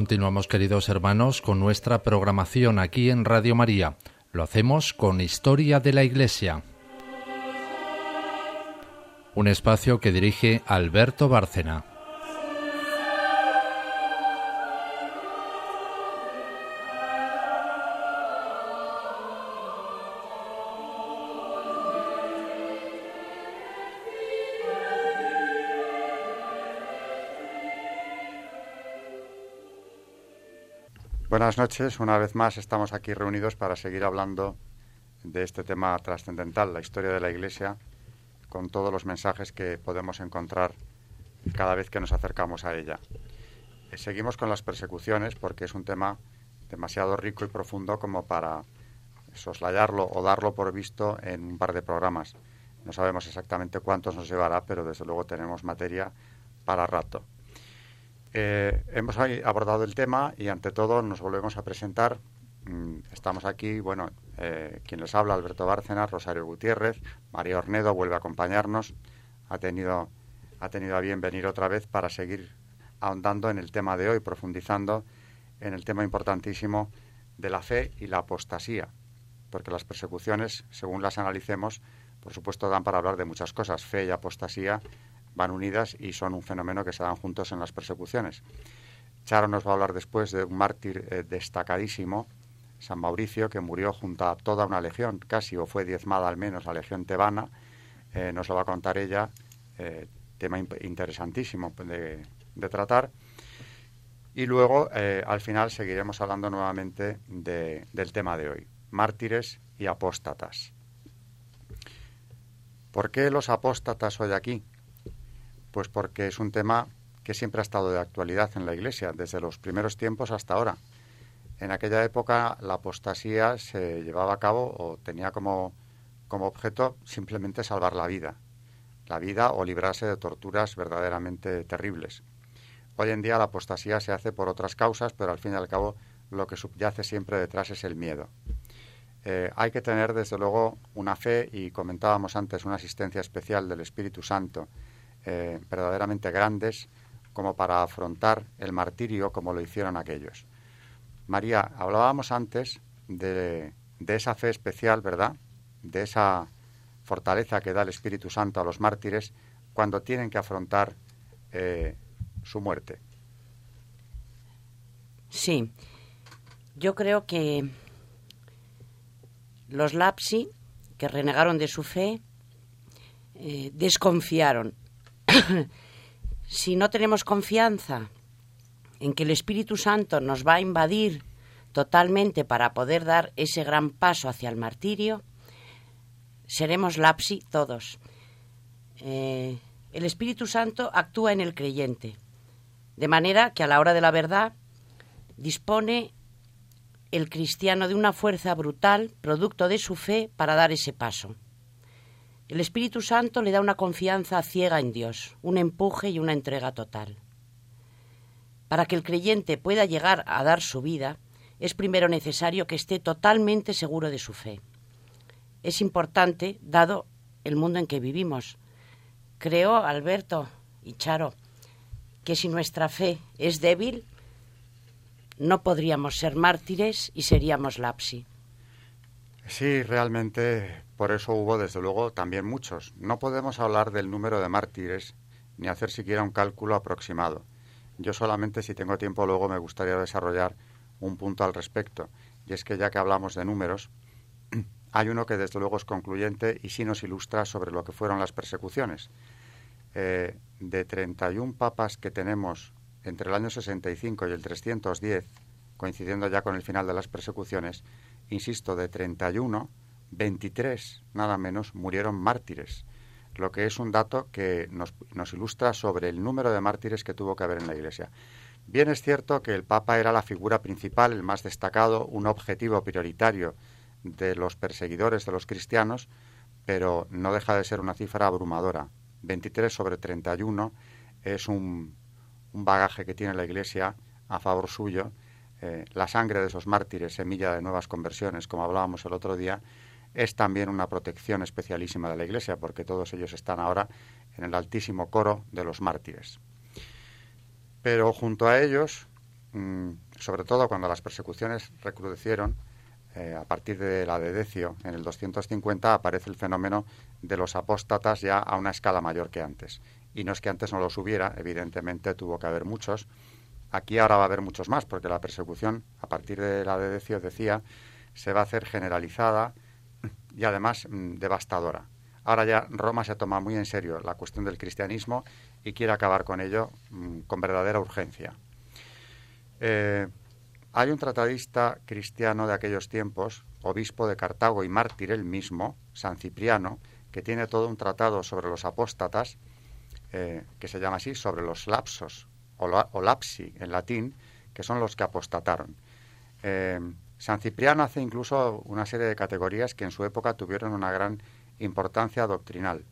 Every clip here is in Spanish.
Continuamos, queridos hermanos, con nuestra programación aquí en Radio María. Lo hacemos con Historia de la Iglesia. Un espacio que dirige Alberto Bárcena. Buenas noches, una vez más estamos aquí reunidos para seguir hablando de este tema trascendental, la historia de la Iglesia, con todos los mensajes que podemos encontrar cada vez que nos acercamos a ella. Eh, seguimos con las persecuciones porque es un tema demasiado rico y profundo como para soslayarlo o darlo por visto en un par de programas. No sabemos exactamente cuántos nos llevará, pero desde luego tenemos materia para rato. Eh, hemos abordado el tema y ante todo nos volvemos a presentar. Mm, estamos aquí, bueno, eh, quien les habla, Alberto Bárcenas, Rosario Gutiérrez, María Ornedo vuelve a acompañarnos. Ha tenido, ha tenido a bien venir otra vez para seguir ahondando en el tema de hoy, profundizando en el tema importantísimo de la fe y la apostasía, porque las persecuciones, según las analicemos, por supuesto dan para hablar de muchas cosas. Fe y apostasía van unidas y son un fenómeno que se dan juntos en las persecuciones. Charo nos va a hablar después de un mártir eh, destacadísimo, San Mauricio, que murió junto a toda una legión, casi o fue diezmada al menos la legión tebana. Eh, nos lo va a contar ella, eh, tema interesantísimo de, tratar. Y luego, al final, seguiremos hablando nuevamente del tema de hoy, mártires y apóstatas. ¿Por qué los apóstatas hoy aquí? Pues porque es un tema que siempre ha estado de actualidad en la Iglesia, desde los primeros tiempos hasta ahora. En aquella época la apostasía se llevaba a cabo o tenía como, como objeto simplemente salvar la vida, la vida o librarse de torturas verdaderamente terribles. Hoy en día la apostasía se hace por otras causas, pero al fin y al cabo lo que subyace siempre detrás es el miedo. Eh, hay que tener, desde luego, una fe y comentábamos antes una asistencia especial del Espíritu Santo eh, verdaderamente grandes como para afrontar el martirio como lo hicieron aquellos. María, hablábamos antes de, esa fe especial, ¿verdad? De esa fortaleza que da el Espíritu Santo a los mártires cuando tienen que afrontar eh, su muerte. Sí, yo creo que los lapsi, que renegaron de su fe, eh, desconfiaron si no tenemos confianza en que el Espíritu Santo nos va a invadir totalmente para poder dar ese gran paso hacia el martirio, seremos lapsi todos. Eh, el Espíritu Santo actúa en el creyente, de manera que a la hora de la verdad dispone el cristiano de una fuerza brutal, producto de su fe, para dar ese paso. El Espíritu Santo le da una confianza ciega en Dios, un empuje y una entrega total. Para que el creyente pueda llegar a dar su vida, es primero necesario que esté totalmente seguro de su fe. Es importante, dado el mundo en que vivimos. Creo, Alberto y Charo, que si nuestra fe es débil, no podríamos ser mártires y seríamos lapsi. Sí, realmente por eso hubo, desde luego, también muchos. No podemos hablar del número de mártires ni hacer siquiera un cálculo aproximado. Yo solamente, si tengo tiempo luego, me gustaría desarrollar un punto al respecto. Y es que ya que hablamos de números, hay uno que desde luego es concluyente y sí nos ilustra sobre lo que fueron las persecuciones. Eh, de 31 papas que tenemos entre el año 65 y el 310, coincidiendo ya con el final de las persecuciones, insisto, de 31, 23, nada menos, murieron mártires, lo que es un dato que nos, nos, ilustra sobre el número de mártires que tuvo que haber en la Iglesia. Bien es cierto que el Papa era la figura principal, el más destacado, un objetivo prioritario de los perseguidores de los cristianos, pero no deja de ser una cifra abrumadora. 23 sobre 31 es un, un bagaje que tiene la Iglesia a favor suyo. Eh, la sangre de esos mártires, semilla de nuevas conversiones, como hablábamos el otro día, es también una protección especialísima de la Iglesia, porque todos ellos están ahora en el altísimo coro de los mártires. Pero junto a ellos mm, sobre todo cuando las persecuciones recrudecieron, eh, a partir de la de Decio, en el 250, aparece el fenómeno de los apóstatas ya a una escala mayor que antes. Y no es que antes no los hubiera, evidentemente tuvo que haber muchos. Aquí ahora va a haber muchos más, porque la persecución, a partir de la de Decio, decía, se va a hacer generalizada y además mm, devastadora. Ahora ya Roma se toma muy en serio la cuestión del cristianismo y quiere acabar con ello mm, con verdadera urgencia. Eh, hay un tratadista cristiano de aquellos tiempos, obispo de Cartago y mártir él mismo, San Cipriano, que tiene todo un tratado sobre los apóstatas, eh, que se llama así, sobre los lapsos, o, lapsi en latín, que son los que apostataron. Eh, San Cipriano hace incluso una serie de categorías que en su época tuvieron una gran importancia doctrinal,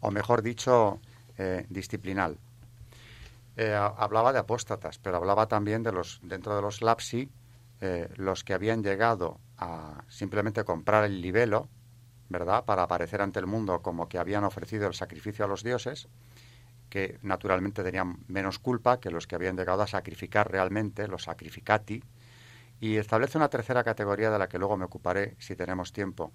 o mejor dicho, eh, disciplinal. Eh, hablaba de apóstatas, pero hablaba también de los, dentro de los lapsi, los que habían llegado a simplemente comprar el libelo, ¿verdad?, para aparecer ante el mundo como que habían ofrecido el sacrificio a los dioses, que naturalmente tenían menos culpa que los que habían llegado a sacrificar realmente, los sacrificati, y establece una tercera categoría de la que luego me ocuparé si tenemos tiempo,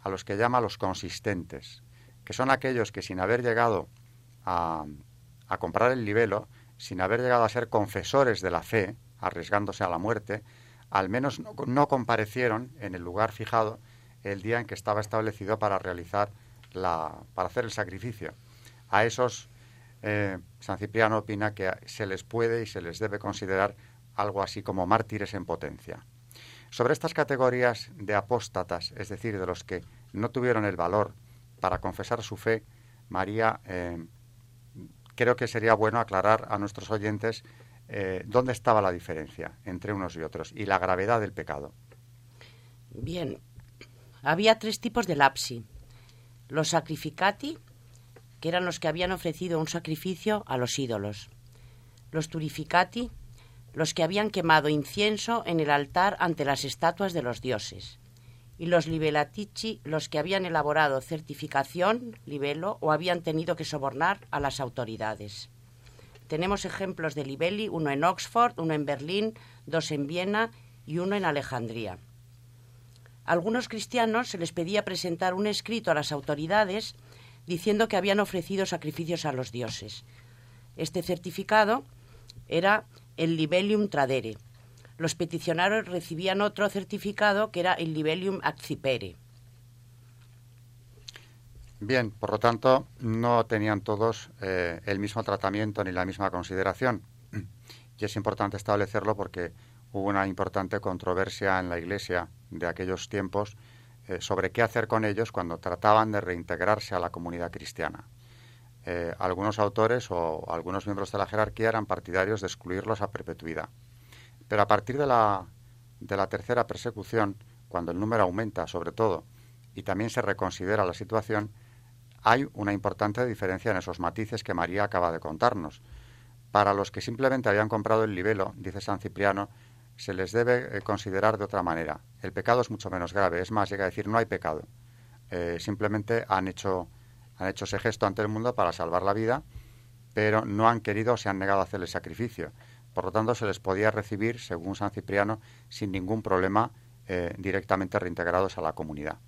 a los que llama los consistentes, que son aquellos que sin haber llegado a, comprar el libelo, sin haber llegado a ser confesores de la fe, arriesgándose a la muerte, al menos no, comparecieron en el lugar fijado el día en que estaba establecido para realizar la, para hacer el sacrificio. A esos eh, San Cipriano opina que se les puede y se les debe considerar algo así como mártires en potencia. Sobre estas categorías de apóstatas, es decir, de los que no tuvieron el valor para confesar su fe, María, eh, creo que sería bueno aclarar a nuestros oyentes eh, dónde estaba la diferencia entre unos y otros y la gravedad del pecado. Bien, había tres tipos de lapsi. Los sacrificati, que eran los que habían ofrecido un sacrificio a los ídolos. Los turificati, los que habían quemado incienso en el altar ante las estatuas de los dioses, y los libelatici, los que habían elaborado certificación, libelo, o habían tenido que sobornar a las autoridades. Tenemos ejemplos de libeli, uno en Oxford, uno en Berlín, dos en Viena y uno en Alejandría. A algunos cristianos se les pedía presentar un escrito a las autoridades diciendo que habían ofrecido sacrificios a los dioses. Este certificado era el libelium tradere. Los peticionarios recibían otro certificado que era el libelium accipere. Bien, por lo tanto, no tenían todos eh, el mismo tratamiento ni la misma consideración. Y es importante establecerlo porque hubo una importante controversia en la Iglesia de aquellos tiempos eh, sobre qué hacer con ellos cuando trataban de reintegrarse a la comunidad cristiana. Eh, algunos autores o algunos miembros de la jerarquía eran partidarios de excluirlos a perpetuidad. Pero a partir de la, de la tercera persecución, cuando el número aumenta sobre todo y también se reconsidera la situación, hay una importante diferencia en esos matices que María acaba de contarnos. Para los que simplemente habían comprado el libelo, dice San Cipriano, se les debe eh, considerar de otra manera. El pecado es mucho menos grave, es más, llega a decir no hay pecado. Eh, simplemente han hecho han hecho ese gesto ante el mundo para salvar la vida, pero no han querido o se han negado a hacer el sacrificio. Por lo tanto, se les podía recibir, según San Cipriano, sin ningún problema, eh, directamente reintegrados a la comunidad.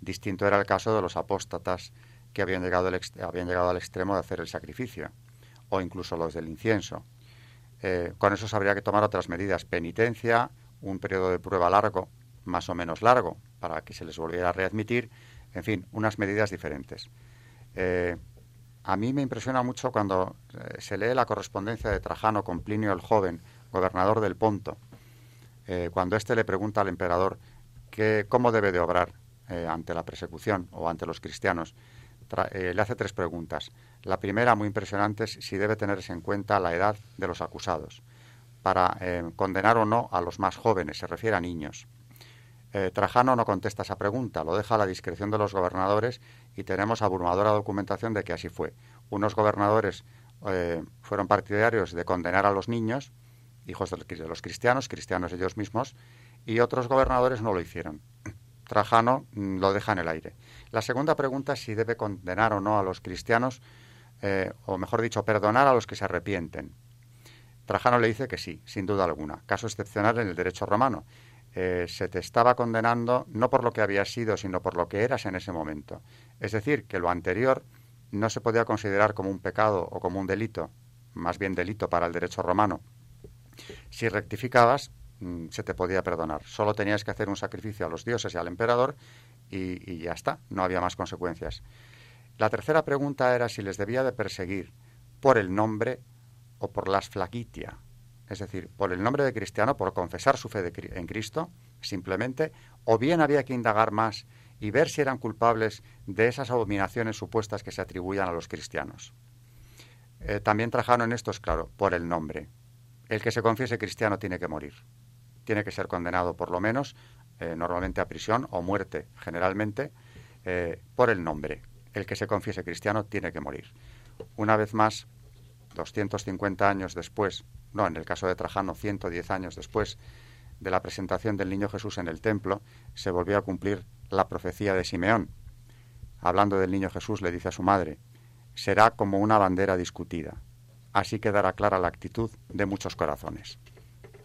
Distinto era el caso de los apóstatas que habían llegado, habían llegado al extremo de hacer el sacrificio, o incluso los del incienso. Eh, con eso habría que tomar otras medidas, penitencia, un periodo de prueba largo, más o menos largo, para que se les volviera a readmitir, en fin, unas medidas diferentes. Eh, a mí me impresiona mucho cuando eh, se lee la correspondencia de Trajano con Plinio el Joven, gobernador del Ponto, cuando éste le pregunta al emperador cómo debe de obrar ante la persecución o ante los cristianos. le hace tres preguntas. La primera, muy impresionante, es si debe tenerse en cuenta la edad de los acusados para condenar o no a los más jóvenes, se refiere a niños. Eh, Trajano no contesta esa pregunta, lo deja a la discreción de los gobernadores y tenemos abrumadora documentación de que así fue. Unos gobernadores eh, fueron partidarios de condenar a los niños, hijos de los cristianos, cristianos ellos mismos, y otros gobernadores no lo hicieron. Trajano mm, lo deja en el aire. La segunda pregunta es si debe condenar o no a los cristianos, eh, o mejor dicho, perdonar a los que se arrepienten. Trajano le dice que sí, sin duda alguna. Caso excepcional en el derecho romano. Eh, se te estaba condenando no por lo que habías sido, sino por lo que eras en ese momento. Es decir, que lo anterior no se podía considerar como un pecado o como un delito, más bien delito para el derecho romano. Si rectificabas, mm, se te podía perdonar. Solo tenías que hacer un sacrificio a los dioses y al emperador y, y ya está, no había más consecuencias. La tercera pregunta era si les debía de perseguir por el nombre o por las flaquitia, es decir, por el nombre de cristiano, por confesar su fe en Cristo, simplemente, o bien había que indagar más y ver si eran culpables de esas abominaciones supuestas que se atribuían a los cristianos. Eh, también trajeron en esto es claro, por el nombre. El que se confiese cristiano tiene que morir. Tiene que ser condenado por lo menos, eh, normalmente a prisión o muerte, generalmente, eh, por el nombre. El que se confiese cristiano tiene que morir. Una vez más, 250 años después, no, en el caso de Trajano, 110 años después de la presentación del niño Jesús en el templo, se volvió a cumplir la profecía de Simeón. Hablando del niño Jesús, le dice a su madre, será como una bandera discutida. Así quedará clara la actitud de muchos corazones.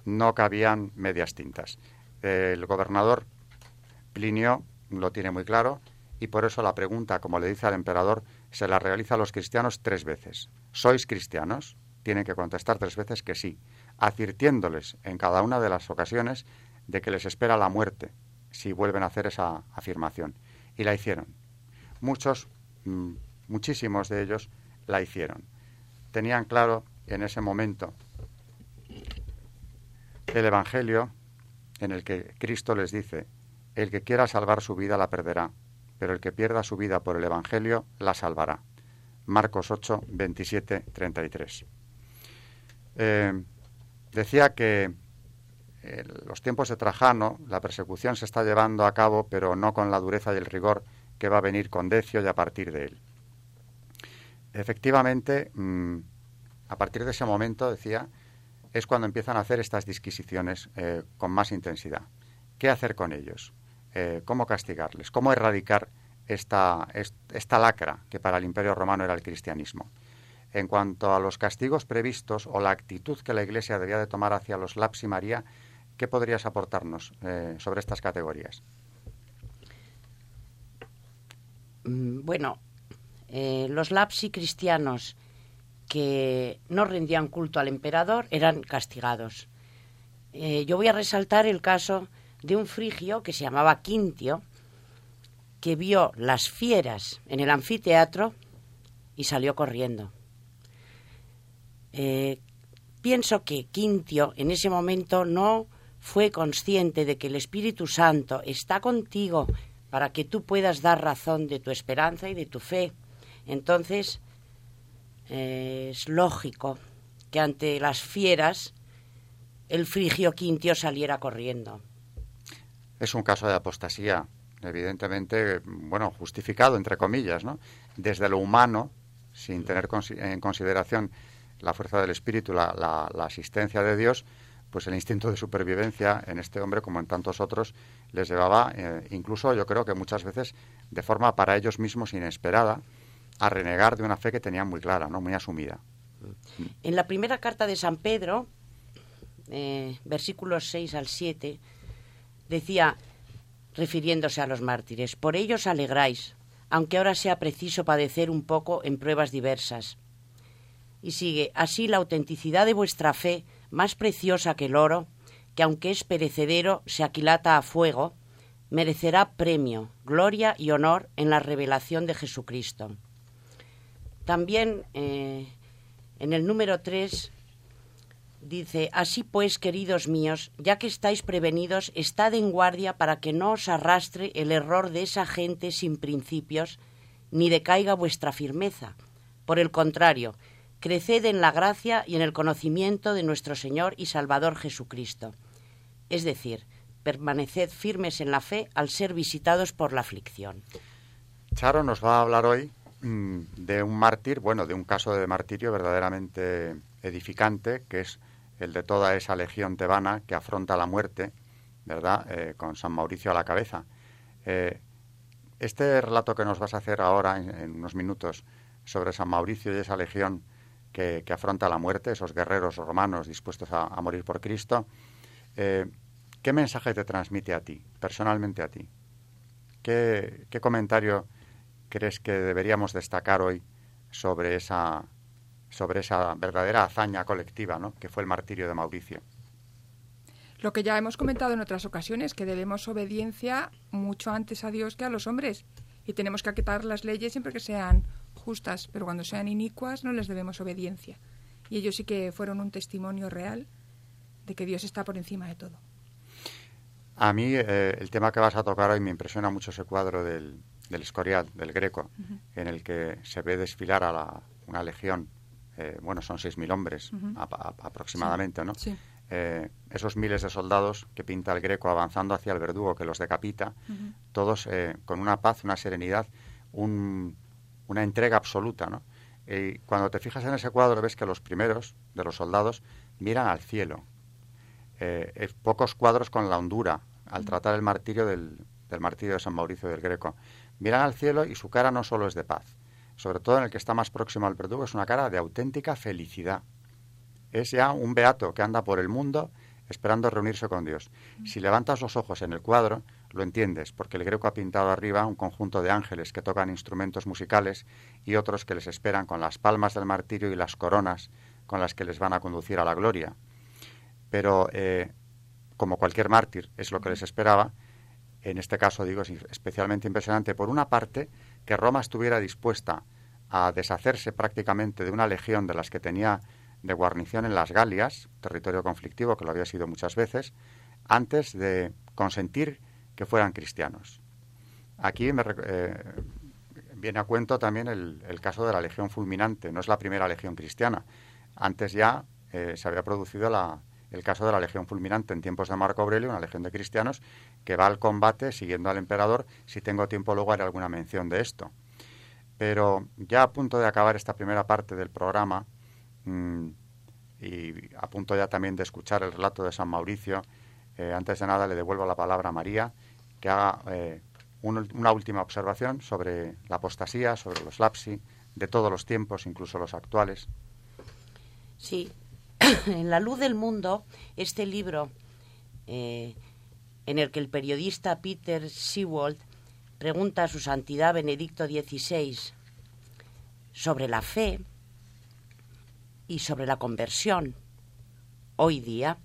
No cabían medias tintas. El gobernador Plinio lo tiene muy claro y por eso la pregunta, como le dice al emperador, se la realiza a los cristianos tres veces. ¿Sois cristianos? Tienen que contestar tres veces que sí, advirtiéndoles en cada una de las ocasiones de que les espera la muerte si vuelven a hacer esa afirmación. Y la hicieron. Muchos, mm, muchísimos de ellos la hicieron. Tenían claro en ese momento el Evangelio en el que Cristo les dice, el que quiera salvar su vida la perderá, pero el que pierda su vida por el Evangelio la salvará. Marcos 8, 27, 33. decía que en los tiempos de Trajano la persecución se está llevando a cabo, pero no con la dureza y el rigor que va a venir con Decio y a partir de él. Efectivamente, mm, a partir de ese momento, decía, es cuando empiezan a hacer estas disquisiciones eh, con más intensidad. ¿Qué hacer con ellos? Eh, cómo castigarles, cómo erradicar esta, esta lacra que para el Imperio Romano era el cristianismo. En cuanto a los castigos previstos o la actitud que la Iglesia debía de tomar hacia los Lapsi María, ¿qué podrías aportarnos eh, sobre estas categorías? Mm, bueno, eh, los lapsi cristianos que no rendían culto al emperador eran castigados. yo voy a resaltar el caso de un frigio que se llamaba Quintio, que vio las fieras en el anfiteatro y salió corriendo. Eh, pienso que Quintio en ese momento no fue consciente de que el Espíritu Santo está contigo para que tú puedas dar razón de tu esperanza y de tu fe. Entonces, eh, es lógico que ante las fieras el frigio Quintio saliera corriendo. Es un caso de apostasía, evidentemente, bueno, justificado, entre comillas, ¿no? Desde lo humano, sin tener en consideración la fuerza del espíritu, la, la, asistencia de Dios, pues el instinto de supervivencia en este hombre, como en tantos otros, les llevaba, eh, incluso yo creo que muchas veces de forma para ellos mismos inesperada, a renegar de una fe que tenían muy clara, ¿no? muy asumida. En la primera carta de San Pedro, eh, versículos 6 al 7, Decía, refiriéndose a los mártires, por ellos alegráis, aunque ahora sea preciso padecer un poco en pruebas diversas. Y sigue, así la autenticidad de vuestra fe, más preciosa que el oro, que aunque es perecedero, se aquilata a fuego, merecerá premio, gloria y honor en la revelación de Jesucristo. También eh, en el número 3 Dice, así pues, queridos míos, ya que estáis prevenidos, estad en guardia para que no os arrastre el error de esa gente sin principios, ni decaiga vuestra firmeza. Por el contrario, creced en la gracia y en el conocimiento de nuestro Señor y Salvador Jesucristo. Es decir, permaneced firmes en la fe al ser visitados por la aflicción. Charo nos va a hablar hoy mm, de un mártir, bueno, de un caso de martirio verdaderamente edificante, que es el de toda esa legión tebana que afronta la muerte, ¿verdad?, eh, con San Mauricio a la cabeza. Eh, este relato que nos vas a hacer ahora, en, unos minutos, sobre San Mauricio y esa legión que, afronta la muerte, esos guerreros romanos dispuestos a, morir por Cristo. Eh, ¿Qué mensaje te transmite a ti, personalmente a ti? ¿Qué, ¿Qué, comentario crees que deberíamos destacar hoy sobre esa, sobre esa verdadera hazaña colectiva ¿no? que fue el martirio de Mauricio? Lo que ya hemos comentado en otras ocasiones, que debemos obediencia mucho antes a Dios que a los hombres. Y tenemos que acatar las leyes siempre que sean justas, pero cuando sean inicuas no les debemos obediencia. Y ellos sí que fueron un testimonio real de que Dios está por encima de todo. A mí eh, el tema que vas a tocar hoy me impresiona mucho ese cuadro del, del Escorial, del Greco, en el que se ve desfilar a la, una legión, eh, bueno, son 6.000 hombres aproximadamente, ¿no? Sí. Eh, esos miles de soldados que pinta el Greco avanzando hacia el verdugo que los decapita, todos con una paz, una serenidad, un, una entrega absoluta, ¿no? Y cuando te fijas en ese cuadro ves que los primeros de los soldados miran al cielo. Eh, pocos cuadros con la hondura al tratar el martirio del, del martirio de San Mauricio del Greco. Miran al cielo y su cara no solo es de paz, sobre todo en el que está más próximo al verdugo, es una cara de auténtica felicidad. Es ya un beato que anda por el mundo esperando reunirse con Dios. Si levantas los ojos en el cuadro, lo entiendes, porque el Greco ha pintado arriba un conjunto de ángeles que tocan instrumentos musicales y otros que les esperan con las palmas del martirio y las coronas con las que les van a conducir a la gloria. Pero, eh, como cualquier mártir es lo que les esperaba, en este caso digo es especialmente impresionante, por una parte, que Roma estuviera dispuesta a deshacerse prácticamente de una legión de las que tenía de guarnición en las Galias, territorio conflictivo que lo había sido muchas veces, antes de consentir que fueran cristianos. Aquí me, eh, viene a cuento también el, caso de la Legión Fulminante. No es la primera Legión cristiana. Antes ya eh, se había producido el caso de la Legión Fulminante en tiempos de Marco Aurelio, una legión de cristianos que va al combate siguiendo al emperador. Si tengo tiempo luego haré alguna mención de esto. Pero ya a punto de acabar esta primera parte del programa mm, y a punto ya también de escuchar el relato de San Mauricio, eh, antes de nada le devuelvo la palabra a María que haga eh, una última observación sobre la apostasía, sobre los lapsi, de todos los tiempos, incluso los actuales. Sí, en la luz del mundo, este libro eh, en el que el periodista Peter Seawold pregunta a su santidad Benedicto XVI sobre la fe y sobre la conversión hoy día,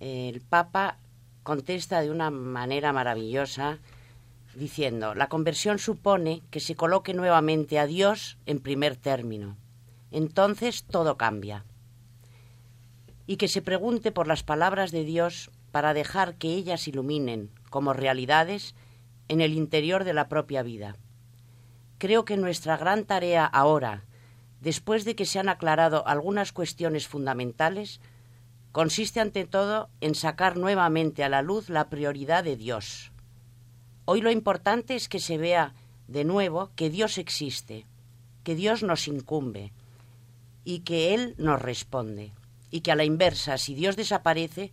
el Papa contesta de una manera maravillosa diciendo, la conversión supone que se coloque nuevamente a Dios en primer término. Entonces todo cambia. Y que se pregunte por las palabras de Dios para dejar que ellas iluminen como realidades en el interior de la propia vida. Creo que nuestra gran tarea ahora, después de que se han aclarado algunas cuestiones fundamentales, consiste ante todo en sacar nuevamente a la luz la prioridad de Dios. Hoy lo importante es que se vea de nuevo que Dios existe, que Dios nos incumbe y que Él nos responde, y que a la inversa, si Dios desaparece,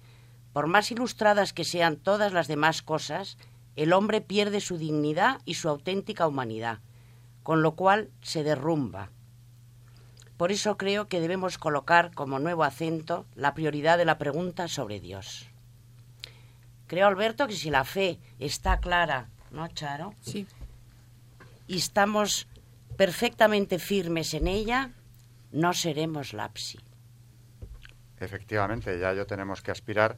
por más ilustradas que sean todas las demás cosas, el hombre pierde su dignidad y su auténtica humanidad, con lo cual se derrumba, por eso creo que debemos colocar como nuevo acento la prioridad de la pregunta sobre Dios. Creo, Alberto, que si la fe está clara, ¿no, Charo? Sí. Y estamos perfectamente firmes en ella, no seremos lapsi. Efectivamente, ya yo tenemos que aspirar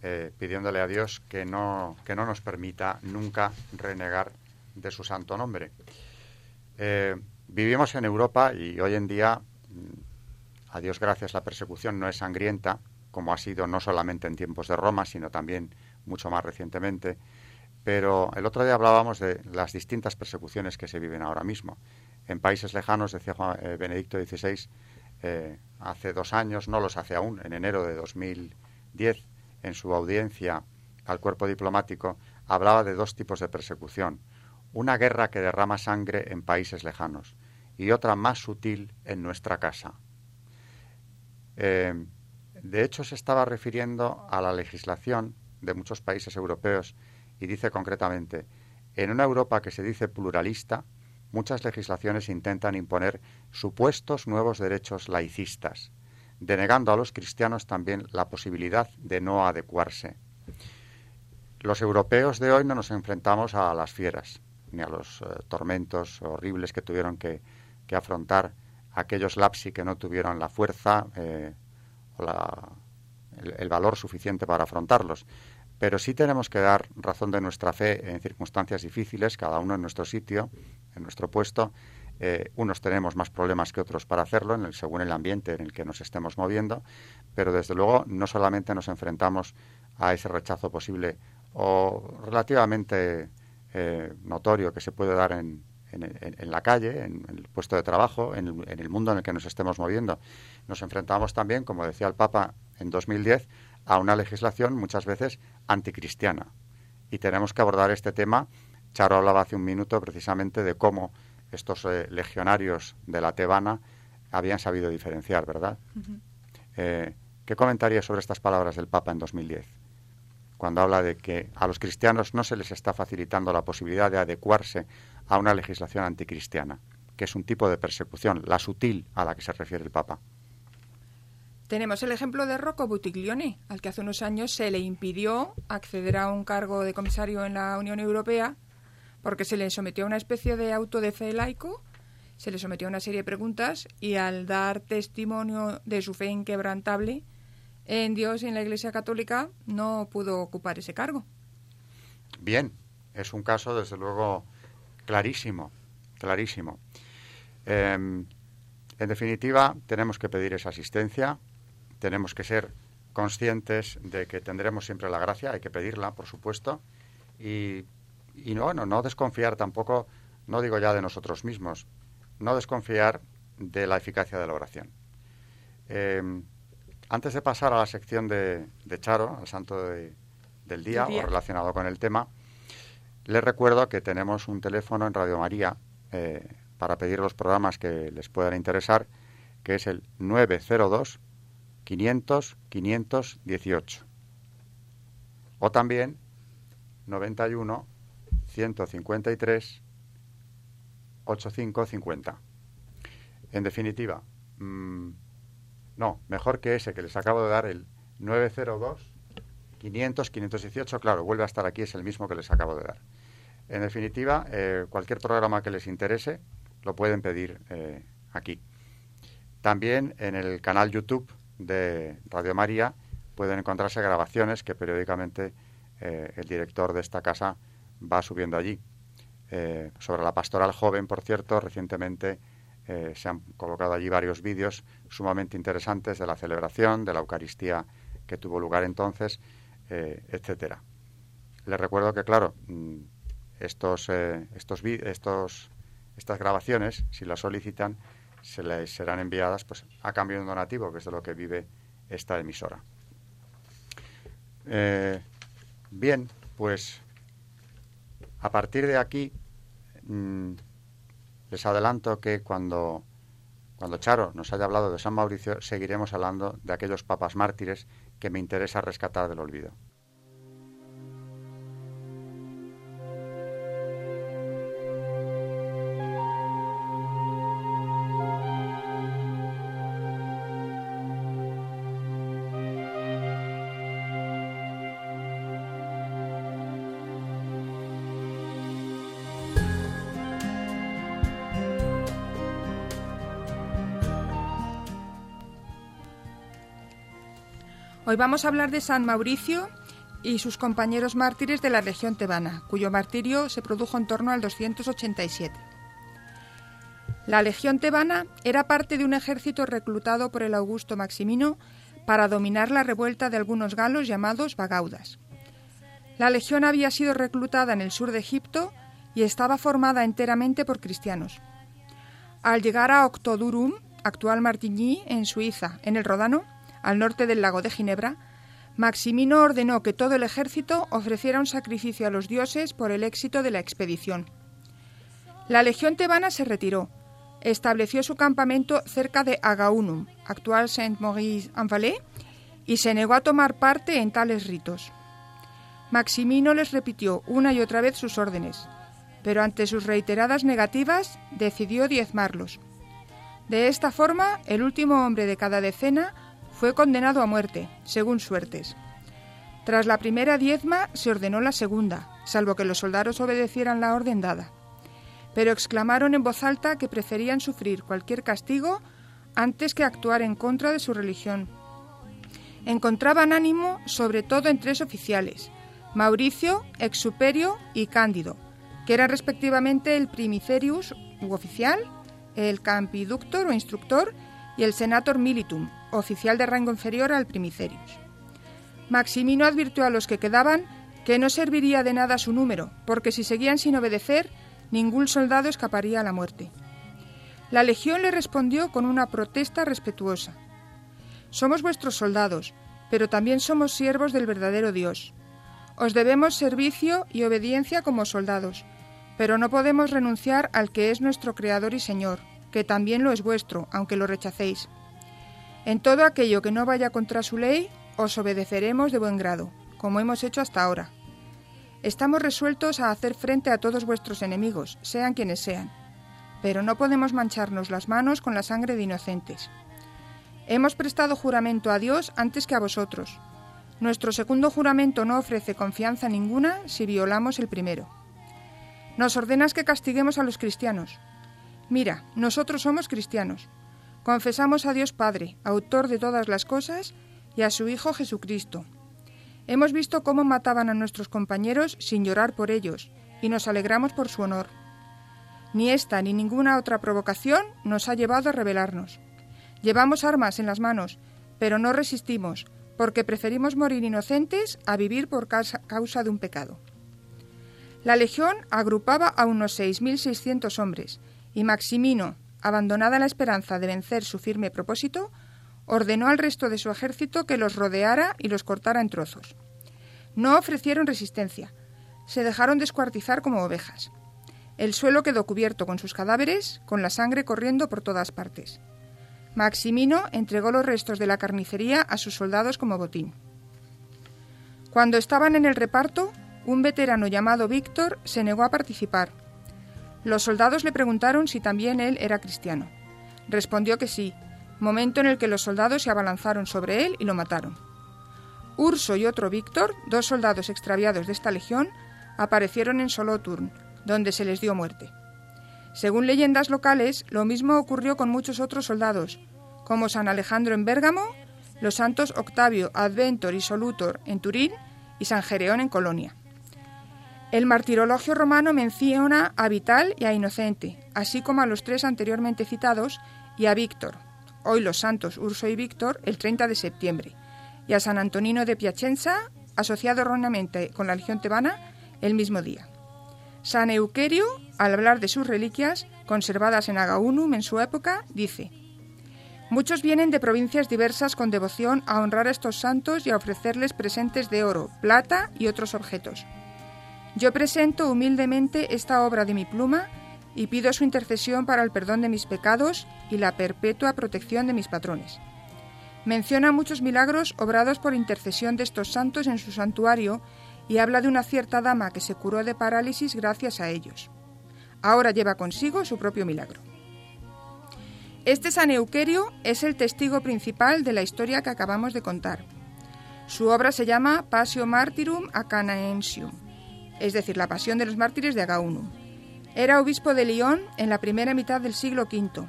eh, pidiéndole a Dios que no, que no nos permita nunca renegar de su santo nombre. Eh, vivimos en Europa y hoy en día a Dios gracias, la persecución no es sangrienta, como ha sido no solamente en tiempos de Roma, sino también mucho más recientemente. Pero el otro día hablábamos de las distintas persecuciones que se viven ahora mismo. En países lejanos, decía Juan, eh, Benedicto XVI, hace dos años, no los hace aún, en enero de 2010, en su audiencia al cuerpo diplomático, hablaba de dos tipos de persecución. Una guerra que derrama sangre en países lejanos y otra más sutil en nuestra casa. Eh, de hecho, se estaba refiriendo a la legislación de muchos países europeos y dice concretamente, en una Europa que se dice pluralista, muchas legislaciones intentan imponer supuestos nuevos derechos laicistas, denegando a los cristianos también la posibilidad de no adecuarse. Los europeos de hoy no nos enfrentamos a las fieras, ni a los eh, tormentos horribles que tuvieron que, afrontar aquellos lapsi que no tuvieron la fuerza eh, o el, valor suficiente para afrontarlos. Pero sí tenemos que dar razón de nuestra fe en circunstancias difíciles, cada uno en nuestro sitio, en nuestro puesto. Eh, unos tenemos más problemas que otros para hacerlo, en el, según el ambiente en el que nos estemos moviendo, pero desde luego no solamente nos enfrentamos a ese rechazo posible o relativamente eh, notorio que se puede dar en, en, la calle, en, el puesto de trabajo, en el, en el mundo en el que nos estemos moviendo. Nos enfrentamos también, como decía el Papa en 2010, a una legislación muchas veces anticristiana. Y tenemos que abordar este tema. Charo hablaba hace un minuto precisamente de cómo estos eh, legionarios de la Tebana habían sabido diferenciar, ¿verdad? Eh, ¿Qué comentaría sobre estas palabras del Papa en 2010? Cuando habla de que a los cristianos no se les está facilitando la posibilidad de adecuarse a una legislación anticristiana, que es un tipo de persecución, la sutil a la que se refiere el Papa. Tenemos el ejemplo de Rocco Buttiglione, al que hace unos años se le impidió acceder a un cargo de comisario en la Unión Europea porque se le sometió a una especie de auto de fe laico, se le sometió a una serie de preguntas y al dar testimonio de su fe inquebrantable en Dios y en la Iglesia Católica no pudo ocupar ese cargo. Bien, es un caso desde luego clarísimo, clarísimo. Em, en definitiva, tenemos que pedir esa asistencia, tenemos que ser conscientes de que tendremos siempre la gracia, hay que pedirla, por supuesto, y, y no, no, desconfiar tampoco, no digo ya de nosotros mismos, no desconfiar de la eficacia de la oración. Eh, antes de pasar a la sección de, Charo, al santo del día, o relacionado con el tema, les recuerdo que tenemos un teléfono en Radio María eh, para pedir los programas que les puedan interesar, que es el 902 500 518. O también 91 153 8550. En definitiva, mm, no, mejor que ese que les acabo de dar, el 902 500 518, claro, vuelve a estar aquí, es el mismo que les acabo de dar. En definitiva, eh, cualquier programa que les interese lo pueden pedir eh, aquí. También en el canal YouTube de Radio María pueden encontrarse grabaciones que periódicamente eh, el director de esta casa va subiendo allí. Eh, sobre la pastoral joven, por cierto, recientemente eh, se han colocado allí varios vídeos sumamente interesantes de la celebración, de la Eucaristía que tuvo lugar entonces, etcétera. Les recuerdo que, claro, mm, estos, estos, estos, estas grabaciones, si las solicitan, se les serán enviadas pues, a cambio de un donativo, que es de lo que vive esta emisora. Eh, bien, pues a partir de aquí mm, les adelanto que cuando, cuando Charo nos haya hablado de San Mauricio, seguiremos hablando de aquellos papas mártires que me interesa rescatar del olvido. Hoy vamos a hablar de San Mauricio y sus compañeros mártires de la Legión tebana, cuyo martirio se produjo en torno al 287. La Legión tebana era parte de un ejército reclutado por el Augusto Maximino para dominar la revuelta de algunos galos llamados Bagaudas. La legión había sido reclutada en el sur de Egipto y estaba formada enteramente por cristianos. Al llegar a Octodurum, actual Martigny, en Suiza, en el Rodano, al norte del lago de Ginebra, Maximino ordenó que todo el ejército ofreciera un sacrificio a los dioses por el éxito de la expedición. La legión tebana se retiró, estableció su campamento cerca de Agaunum, actual Saint-Maurice-en-Valais, y se negó a tomar parte en tales ritos. Maximino les repitió una y otra vez sus órdenes. pero ante sus reiteradas negativas decidió diezmarlos. De esta forma, el último hombre de cada decena fue condenado a muerte, según suertes. Tras la primera diezma se ordenó la segunda, salvo que los soldados obedecieran la orden dada. Pero exclamaron en voz alta que preferían sufrir cualquier castigo antes que actuar en contra de su religión. Encontraban ánimo sobre todo en tres oficiales, Mauricio, Exuperio y Cándido, que eran respectivamente el primicerius u oficial, el campiductor o instructor y el senator militum, oficial de rango inferior al primicerius. Maximino advirtió a los que quedaban que no serviría de nada su número, porque si seguían sin obedecer, ningún soldado escaparía a la muerte. La legión le respondió con una protesta respetuosa. Somos vuestros soldados, pero también somos siervos del verdadero Dios. Os debemos servicio y obediencia como soldados, pero no podemos renunciar al que es nuestro Creador y Señor, que también lo es vuestro, aunque lo rechacéis. En todo aquello que no vaya contra su ley, os obedeceremos de buen grado, como hemos hecho hasta ahora. Estamos resueltos a hacer frente a todos vuestros enemigos, sean quienes sean, pero no podemos mancharnos las manos con la sangre de inocentes. Hemos prestado juramento a Dios antes que a vosotros. Nuestro segundo juramento no ofrece confianza ninguna si violamos el primero. Nos ordenas que castiguemos a los cristianos. Mira, nosotros somos cristianos. Confesamos a Dios Padre, autor de todas las cosas, y a su Hijo Jesucristo. Hemos visto cómo mataban a nuestros compañeros sin llorar por ellos, y nos alegramos por su honor. Ni esta ni ninguna otra provocación nos ha llevado a rebelarnos. Llevamos armas en las manos, pero no resistimos, porque preferimos morir inocentes a vivir por causa de un pecado. La legión agrupaba a unos 6.600 hombres, y Maximino, abandonada la esperanza de vencer su firme propósito, ordenó al resto de su ejército que los rodeara y los cortara en trozos. No ofrecieron resistencia, se dejaron descuartizar como ovejas. El suelo quedó cubierto con sus cadáveres, con la sangre corriendo por todas partes. Maximino entregó los restos de la carnicería a sus soldados como botín. Cuando estaban en el reparto, un veterano llamado Víctor se negó a participar. Los soldados le preguntaron si también él era cristiano. Respondió que sí, momento en el que los soldados se abalanzaron sobre él y lo mataron. Urso y otro Víctor, dos soldados extraviados de esta legión, aparecieron en Soloturn, donde se les dio muerte. Según leyendas locales, lo mismo ocurrió con muchos otros soldados, como San Alejandro en Bérgamo, los santos Octavio, Adventor y Solutor en Turín y San Gereón en Colonia. El martirologio romano menciona a Vital y a Inocente, así como a los tres anteriormente citados y a Víctor, hoy los santos Urso y Víctor, el 30 de septiembre, y a San Antonino de Piacenza, asociado erróneamente con la Legión tebana, el mismo día. San Euquerio, al hablar de sus reliquias, conservadas en Agaunum en su época, dice: Muchos vienen de provincias diversas con devoción a honrar a estos santos y a ofrecerles presentes de oro, plata y otros objetos. Yo presento humildemente esta obra de mi pluma y pido su intercesión para el perdón de mis pecados y la perpetua protección de mis patrones. Menciona muchos milagros obrados por intercesión de estos santos en su santuario y habla de una cierta dama que se curó de parálisis gracias a ellos. Ahora lleva consigo su propio milagro. Este San Euquerio es el testigo principal de la historia que acabamos de contar. Su obra se llama Passio Martyrum Acanaensium, es decir, la pasión de los mártires de Agaunum. Era obispo de Lyon en la primera mitad del siglo V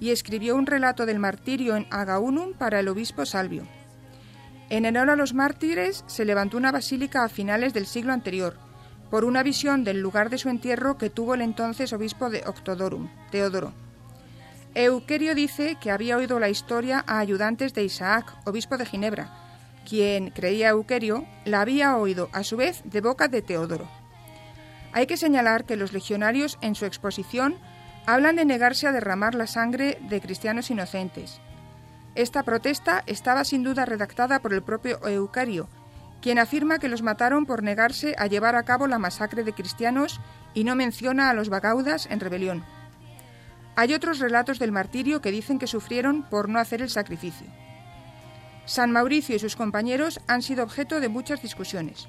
y escribió un relato del martirio en Agaunum para el obispo Salvio. En honor a los mártires se levantó una basílica a finales del siglo anterior, por una visión del lugar de su entierro que tuvo el entonces obispo de Octodorum, Teodoro. Euquerio dice que había oído la historia a ayudantes de Isaac, obispo de Ginebra, quien, creía Euquerio, la había oído a su vez de boca de Teodoro. Hay que señalar que los legionarios en su exposición hablan de negarse a derramar la sangre de cristianos inocentes. Esta protesta estaba sin duda redactada por el propio Eucario, quien afirma que los mataron por negarse a llevar a cabo la masacre de cristianos y no menciona a los bagaudas en rebelión. Hay otros relatos del martirio que dicen que sufrieron por no hacer el sacrificio. San Mauricio y sus compañeros han sido objeto de muchas discusiones.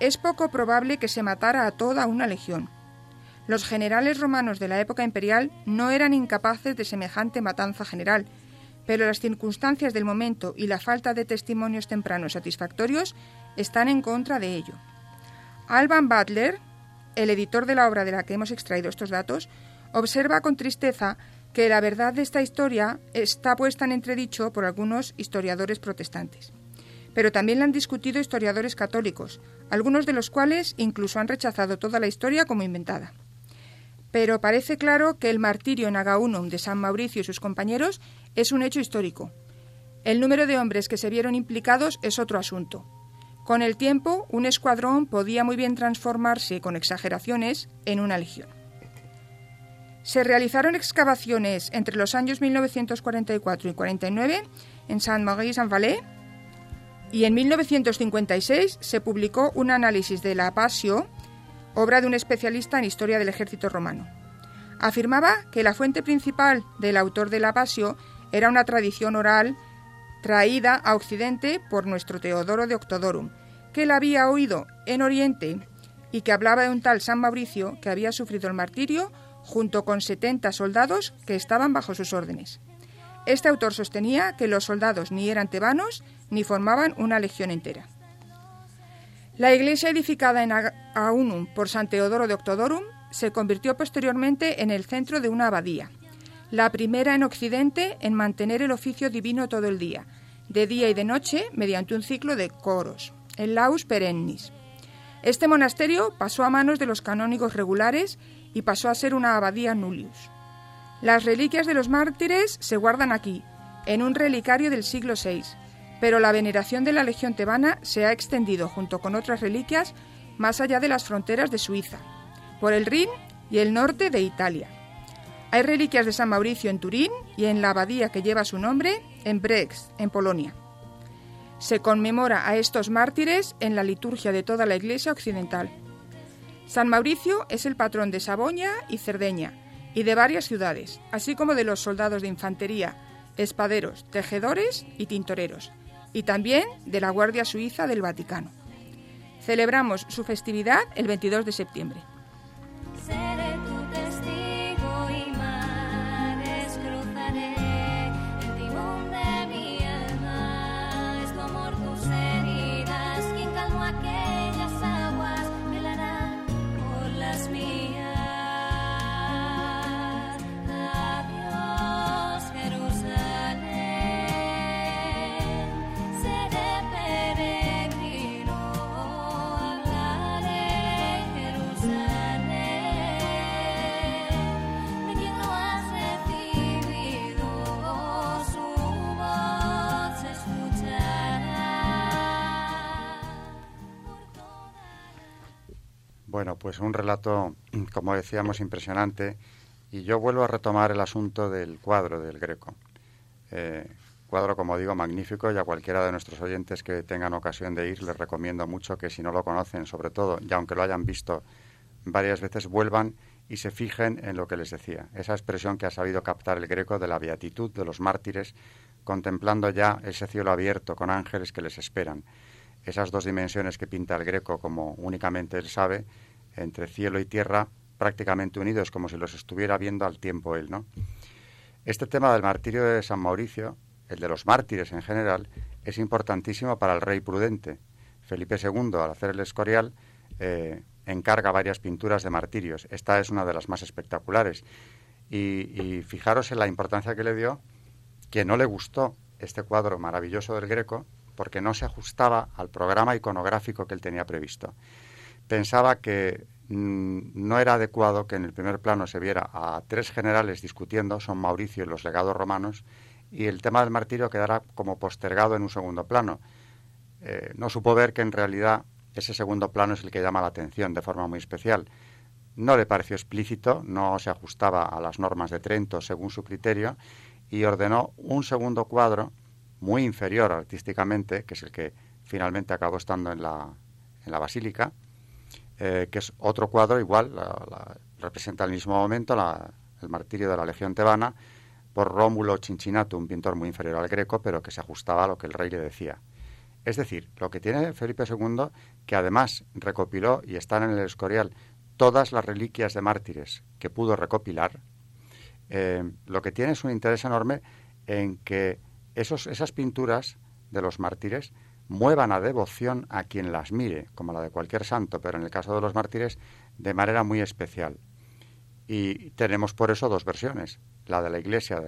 Es poco probable que se matara a toda una legión. Los generales romanos de la época imperial no eran incapaces de semejante matanza general, pero las circunstancias del momento y la falta de testimonios tempranos satisfactorios están en contra de ello. Alban Butler, el editor de la obra de la que hemos extraído estos datos, observa con tristeza que la verdad de esta historia está puesta en entredicho por algunos historiadores protestantes. Pero también la han discutido historiadores católicos, algunos de los cuales incluso han rechazado toda la historia como inventada. Pero parece claro que el martirio en Agaunum de San Mauricio y sus compañeros es un hecho histórico. El número de hombres que se vieron implicados es otro asunto. Con el tiempo, un escuadrón podía muy bien transformarse, con exageraciones, en una legión. Se realizaron excavaciones entre los años 1944 y 49 en Saint-Maurice-en-Valais y en 1956 se publicó un análisis de la Pasio, obra de un especialista en historia del ejército romano. Afirmaba que la fuente principal del autor de la Pasio era una tradición oral traída a Occidente por nuestro Teodoro de Octodorum, que la había oído en Oriente y que hablaba de un tal San Mauricio que había sufrido el martirio junto con 70 soldados que estaban bajo sus órdenes. Este autor sostenía que los soldados ni eran tebanos ni formaban una legión entera. La iglesia edificada en Aunum por San Teodoro de Octodorum se convirtió posteriormente en el centro de una abadía, la primera en Occidente en mantener el oficio divino todo el día, de día y de noche, mediante un ciclo de coros, el laus perennis. Este monasterio pasó a manos de los canónigos regulares y pasó a ser una abadía nullius. Las reliquias de los mártires se guardan aquí, en un relicario del siglo VI, pero la veneración de la Legión tebana se ha extendido junto con otras reliquias más allá de las fronteras de Suiza, por el Rin y el norte de Italia. Hay reliquias de San Mauricio en Turín y en la abadía que lleva su nombre en Brex, en Polonia. Se conmemora a estos mártires en la liturgia de toda la Iglesia occidental. San Mauricio es el patrón de Saboña y Cerdeña y de varias ciudades, así como de los soldados de infantería, espaderos, tejedores y tintoreros, y también de la Guardia Suiza del Vaticano. Celebramos su festividad el 22 de septiembre. Bueno, pues un relato, como decíamos, impresionante. Y yo vuelvo a retomar el asunto del cuadro del Greco. Eh, cuadro, como digo, magnífico y a cualquiera de nuestros oyentes que tengan ocasión de ir les recomiendo mucho que si no lo conocen, sobre todo, y aunque lo hayan visto varias veces, vuelvan y se fijen en lo que les decía. Esa expresión que ha sabido captar el Greco de la beatitud de los mártires, contemplando ya ese cielo abierto con ángeles que les esperan. Esas dos dimensiones que pinta el Greco como únicamente él sabe entre cielo y tierra prácticamente unidos, como si los estuviera viendo al tiempo él, ¿no? Este tema del martirio de San Mauricio, el de los mártires en general, es importantísimo para el rey prudente. Felipe II, al hacer el Escorial, eh, encarga varias pinturas de martirios. Esta es una de las más espectaculares. Y, y, fijaros en la importancia que le dio, que no le gustó este cuadro maravilloso del Greco, porque no se ajustaba al programa iconográfico que él tenía previsto pensaba que mm, no era adecuado que en el primer plano se viera a tres generales discutiendo, son Mauricio y los legados romanos, y el tema del martirio quedara como postergado en un segundo plano. Eh, no supo ver que en realidad ese segundo plano es el que llama la atención de forma muy especial. No le pareció explícito, no se ajustaba a las normas de Trento según su criterio, y ordenó un segundo cuadro muy inferior artísticamente, que es el que finalmente acabó estando en la, en la basílica, eh, que es otro cuadro igual, representa al mismo momento el martirio de la Legión tebana por Rómulo Cincinnato, un pintor muy inferior al greco, pero que se ajustaba a lo que el rey le decía. Es decir, lo que tiene Felipe II, que además recopiló y está en el Escorial todas las reliquias de mártires que pudo recopilar, eh, lo que tiene es un interés enorme en que esos, esas pinturas de los mártires muevan a devoción a quien las mire, como la de cualquier santo, pero en el caso de los mártires de manera muy especial. Y tenemos por eso dos versiones, la de la iglesia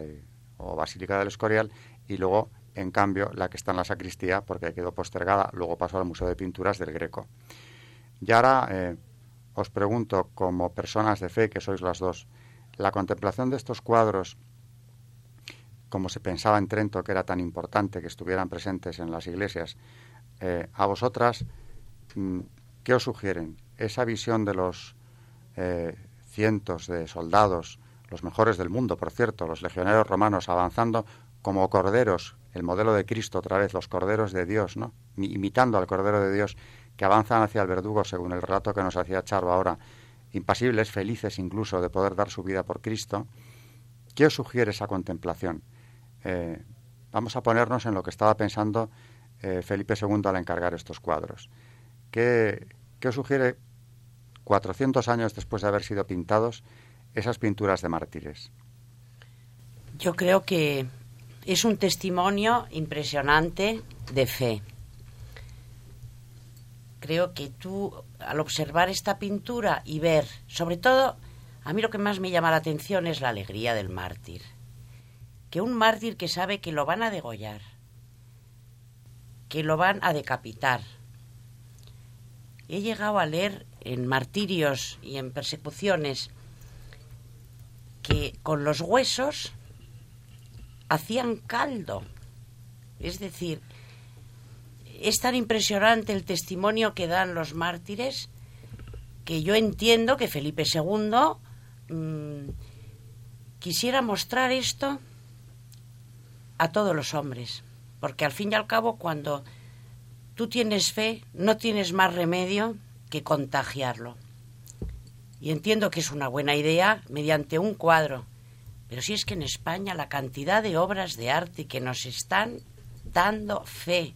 o Basílica del Escorial y luego, en cambio, la que está en la sacristía, porque quedó postergada, luego pasó al Museo de Pinturas del Greco. Y ahora eh, os pregunto, como personas de fe que sois las dos, la contemplación de estos cuadros, como se pensaba en Trento que era tan importante que estuvieran presentes en las iglesias, eh, a vosotras, mm, ¿qué os sugieren? Esa visión de los eh, cientos de soldados, los mejores del mundo, por cierto, los legioneros romanos avanzando como corderos, el modelo de Cristo otra vez, los corderos de Dios, ¿no? imitando al cordero de Dios, que avanzan hacia el verdugo, según el relato que nos hacía Charo ahora, impasibles, felices incluso de poder dar su vida por Cristo. ¿Qué os sugiere esa contemplación? Eh, vamos a ponernos en lo que estaba pensando eh, Felipe II al encargar estos cuadros. ¿Qué, ¿Qué os sugiere 400 años después de haber sido pintados, esas pinturas de mártires? Yo creo que es un testimonio impresionante de fe. Creo que tú, al observar esta pintura y ver, sobre todo, a mí lo que más me llama la atención es la alegría del mártir. Que un mártir que sabe que lo van a degollar, que lo van a decapitar. He llegado a leer en martirios y en persecuciones que con los huesos hacían caldo. Es decir, es tan impresionante el testimonio que dan los mártires que yo entiendo que Felipe II mm, quisiera mostrar esto a todos los hombres, porque al fin y al cabo cuando tú tienes fe no tienes más remedio que contagiarlo. Y entiendo que es una buena idea mediante un cuadro, pero si es que en España la cantidad de obras de arte que nos están dando fe,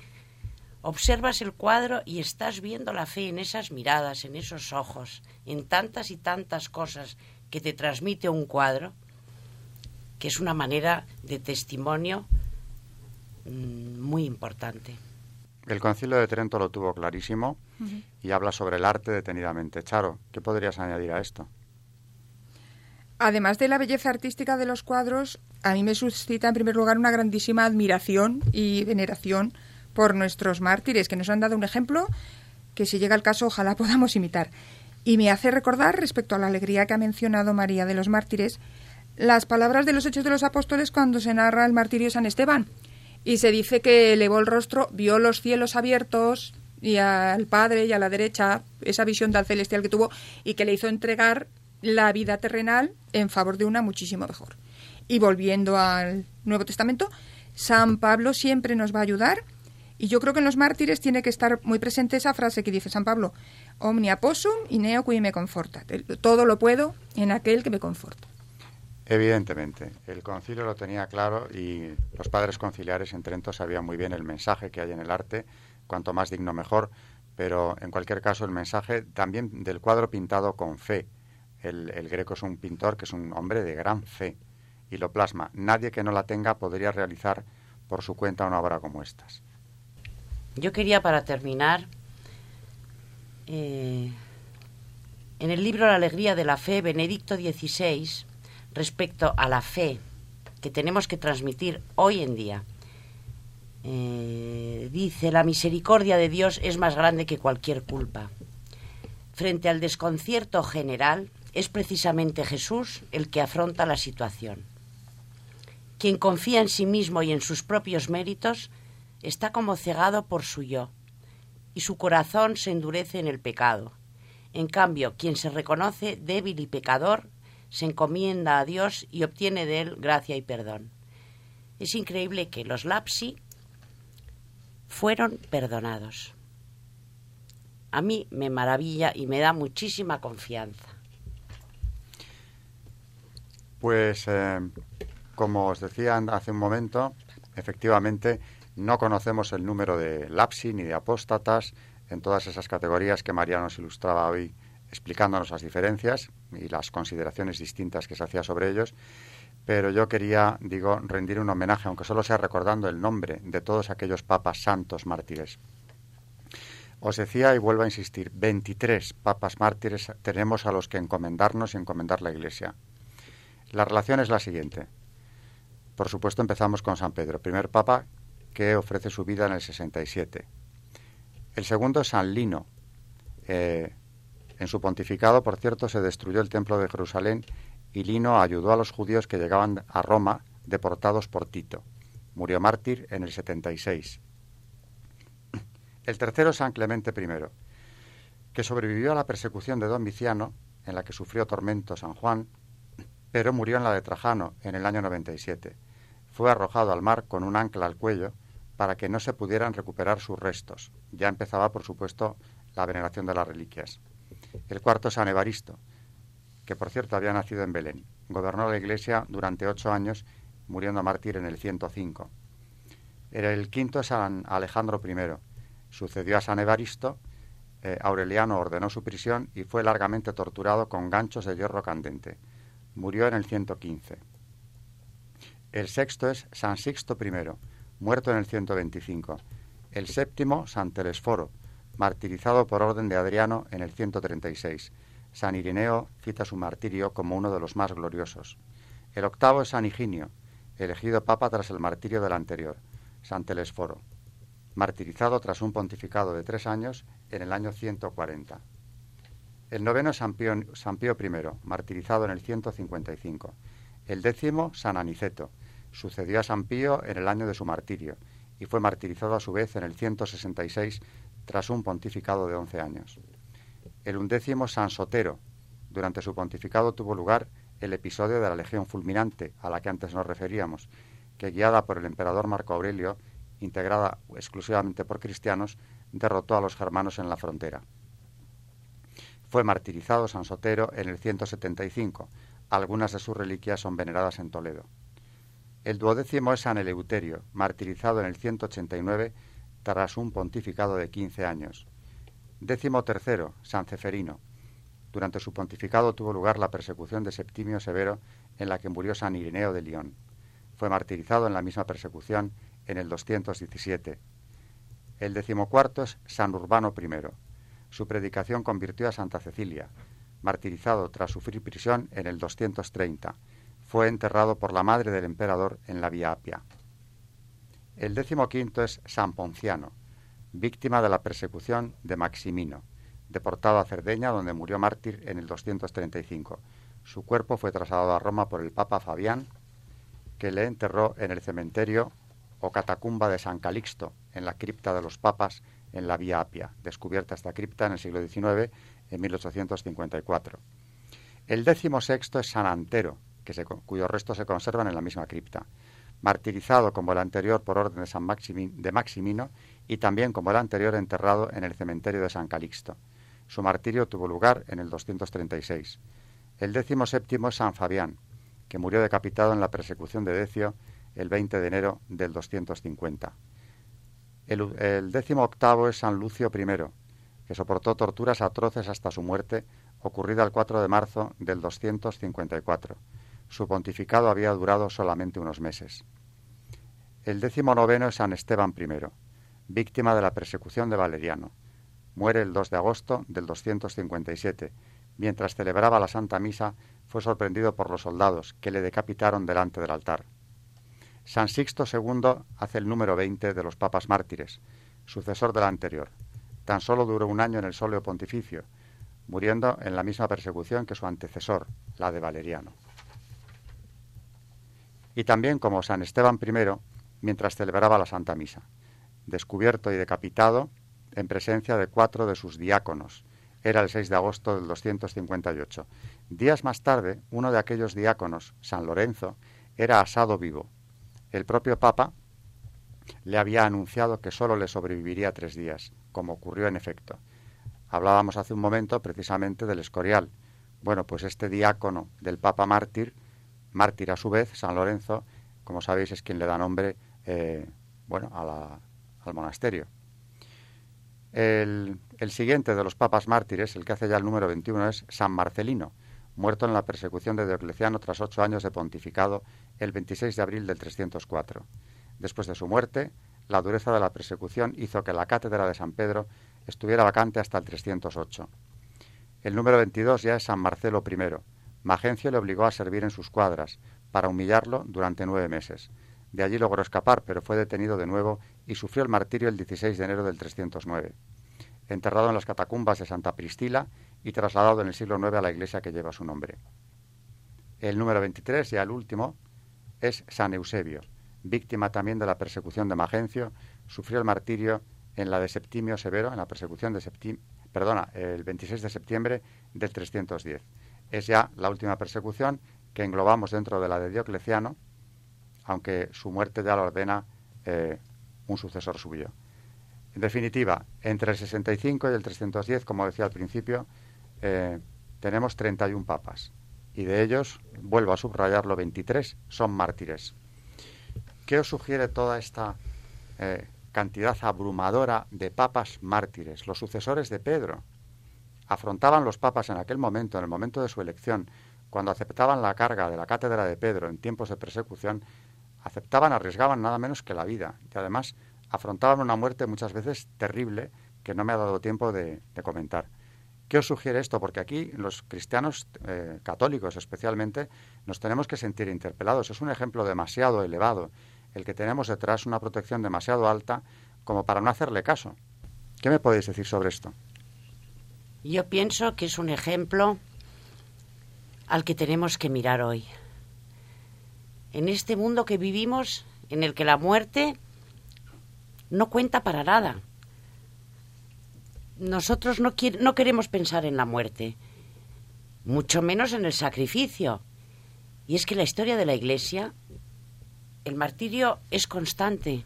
observas el cuadro y estás viendo la fe en esas miradas, en esos ojos, en tantas y tantas cosas que te transmite un cuadro, que es una manera de testimonio mm, muy importante. El concilio de Trento lo tuvo clarísimo y habla sobre el arte detenidamente. Charo, ¿qué podrías añadir a esto? Además de la belleza artística de los cuadros, a mí me suscita en primer lugar una grandísima admiración y veneración por nuestros mártires, que nos han dado un ejemplo que si llega el caso ojalá podamos imitar. Y me hace recordar, respecto a la alegría que ha mencionado María de los mártires, las palabras de los Hechos de los Apóstoles cuando se narra el martirio de San Esteban, y se dice que elevó el rostro, vio los cielos abiertos y al Padre y a la derecha esa visión tan celestial que tuvo y que le hizo entregar la vida terrenal en favor de una muchísimo mejor. Y volviendo al Nuevo Testamento, San Pablo siempre nos va a ayudar y yo creo que en los mártires tiene que estar muy presente esa frase que dice San Pablo, omnia possum y neo qui me conforta. Todo lo puedo en aquel que me conforta. Evidentemente, el concilio lo tenía claro y los padres conciliares en Trento sabían muy bien el mensaje que hay en el arte, cuanto más digno mejor, pero en cualquier caso el mensaje también del cuadro pintado con fe. El, greco es un pintor que es un hombre de gran fe y lo plasma. Nadie que no la tenga podría realizar por su cuenta una obra como estas. Yo quería para terminar, eh, en el libro La alegría de la fe, Benedicto XVI, respecto a la fe que tenemos que transmitir hoy en día. Eh, dice, la misericordia de Dios es más grande que cualquier culpa. Frente al desconcierto general, es precisamente Jesús el que afronta la situación. Quien confía en sí mismo y en sus propios méritos está como cegado por su yo, y su corazón se endurece en el pecado. En cambio, quien se reconoce débil y pecador se encomienda a Dios y obtiene de él gracia y perdón. Es increíble que los lapsi fueron perdonados. A mí me maravilla y me da muchísima confianza. Pues, eh, como os decía hace un momento, efectivamente no conocemos el número de lapsi ni de apóstatas en todas esas categorías que María nos ilustraba hoy explicándonos las diferencias y las consideraciones distintas que se hacía sobre ellos, pero yo quería, digo, rendir un homenaje, aunque solo sea recordando el nombre de todos aquellos papas santos mártires. Os decía y vuelvo a insistir, 23 papas mártires tenemos a los que encomendarnos y encomendar la Iglesia. La relación es la siguiente. Por supuesto empezamos con San Pedro, primer papa que ofrece su vida en el 67. El segundo es San Lino. Eh, en su pontificado, por cierto, se destruyó el templo de Jerusalén y Lino ayudó a los judíos que llegaban a Roma deportados por Tito. Murió mártir en el 76. El tercero, San Clemente I, que sobrevivió a la persecución de Don Viciano, en la que sufrió tormento San Juan, pero murió en la de Trajano en el año 97. Fue arrojado al mar con un ancla al cuello para que no se pudieran recuperar sus restos. Ya empezaba, por supuesto, la veneración de las reliquias. El cuarto, San Evaristo, que por cierto había nacido en Belén. Gobernó la iglesia durante ocho años, muriendo mártir en el 105. Era el quinto San Alejandro I. Sucedió a San Evaristo. Eh, Aureliano ordenó su prisión y fue largamente torturado con ganchos de hierro candente. Murió en el 115. El sexto es San Sixto I, muerto en el 125. El séptimo, San Telesforo, martirizado por orden de Adriano en el 136. San Irineo cita su martirio como uno de los más gloriosos. El octavo es San Higinio, elegido papa tras el martirio del anterior, San Telesforo, martirizado tras un pontificado de tres años en el año 140. El noveno es San Pío, San Pío I, martirizado en el 155. El décimo, San Aniceto, sucedió a San Pío en el año de su martirio y fue martirizado a su vez en el 166 tras un pontificado de once años el undécimo San Sotero. Durante su pontificado tuvo lugar el episodio de la Legión Fulminante, a la que antes nos referíamos, que guiada por el emperador Marco Aurelio, integrada exclusivamente por cristianos, derrotó a los germanos en la frontera. Fue martirizado San Sotero en el 175. Algunas de sus reliquias son veneradas en Toledo. El duodécimo es San Eleuterio, martirizado en el 189 tras un pontificado de 15 años. Décimo tercero, San Ceferino. Durante su pontificado tuvo lugar la persecución de Septimio Severo, en la que murió San Ireneo de León. Fue martirizado en la misma persecución en el 217. El decimocuarto es San Urbano I. Su predicación convirtió a Santa Cecilia, martirizado tras sufrir prisión en el 230. Fue enterrado por la madre del emperador en la Vía Apia. El decimoquinto es San Ponciano víctima de la persecución de Maximino, deportado a Cerdeña, donde murió mártir en el 235. Su cuerpo fue trasladado a Roma por el Papa Fabián, que le enterró en el cementerio o catacumba de San Calixto, en la cripta de los papas en la Vía Apia, descubierta esta cripta en el siglo XIX, en 1854. El décimo sexto es San Antero, cuyos restos se conservan en la misma cripta. Martirizado como el anterior por orden de, San de Maximino y también, como el anterior, enterrado en el cementerio de San Calixto. Su martirio tuvo lugar en el 236. El décimo séptimo es San Fabián, que murió decapitado en la persecución de Decio el 20 de enero del 250. El, el décimo octavo es San Lucio I, que soportó torturas atroces hasta su muerte, ocurrida el 4 de marzo del 254. Su pontificado había durado solamente unos meses. El décimo noveno es San Esteban I, víctima de la persecución de Valeriano. Muere el 2 de agosto del 257. Mientras celebraba la Santa Misa, fue sorprendido por los soldados, que le decapitaron delante del altar. San Sixto II hace el número 20 de los papas mártires, sucesor del anterior. Tan solo duró un año en el solio pontificio, muriendo en la misma persecución que su antecesor, la de Valeriano. Y también como San Esteban I, mientras celebraba la Santa Misa descubierto y decapitado en presencia de cuatro de sus diáconos. Era el 6 de agosto del 258. Días más tarde, uno de aquellos diáconos, San Lorenzo, era asado vivo. El propio Papa le había anunciado que sólo le sobreviviría tres días, como ocurrió en efecto. Hablábamos hace un momento precisamente del Escorial. Bueno, pues este diácono del Papa mártir, mártir a su vez, San Lorenzo, como sabéis, es quien le da nombre eh, bueno, al monasterio. El, el, siguiente de los papas mártires, el que hace ya el número 21, es San Marcelino, muerto en la persecución de Diocleciano tras ocho años de pontificado el 26 de abril del 304. Después de su muerte, la dureza de la persecución hizo que la cátedra de San Pedro estuviera vacante hasta el 308. El número 22 ya es San Marcelo I. Magencio le obligó a servir en sus cuadras, para humillarlo durante nueve meses. De allí logró escapar, pero fue detenido de nuevo y sufrió el martirio el 16 de enero del 309. Enterrado en las catacumbas de Santa Pristila y trasladado en el siglo IX a la iglesia que lleva su nombre. El número 23, ya el último, es San Eusebio, víctima también de la persecución de Magencio, sufrió el martirio en la de Septimio Severo, en la persecución de Septimio, perdona, el 26 de septiembre del 310. Es ya la última persecución que englobamos dentro de la de Diocleciano, aunque su muerte ya lo ordena eh, un sucesor suyo. En definitiva, entre el 65 y el 310, como decía al principio, eh, tenemos 31 papas y de ellos, vuelvo a subrayarlo, 23 son mártires. ¿Qué os sugiere toda esta eh, cantidad abrumadora de papas mártires, los sucesores de Pedro? Afrontaban los papas en aquel momento, en el momento de su elección, cuando aceptaban la carga de la cátedra de Pedro en tiempos de persecución, aceptaban, arriesgaban nada menos que la vida y además afrontaban una muerte muchas veces terrible que no me ha dado tiempo de, comentar. ¿Qué os sugiere esto? Porque aquí los cristianos eh, católicos especialmente nos tenemos que sentir interpelados. Es un ejemplo demasiado elevado el que tenemos detrás una protección demasiado alta como para no hacerle caso. ¿Qué me podéis decir sobre esto? Yo pienso que es un ejemplo al que tenemos que mirar hoy. En este mundo que vivimos, en el que la muerte no cuenta para nada. Nosotros no, no queremos pensar en la muerte, mucho menos en el sacrificio. Y es que la historia de la Iglesia, el martirio es constante.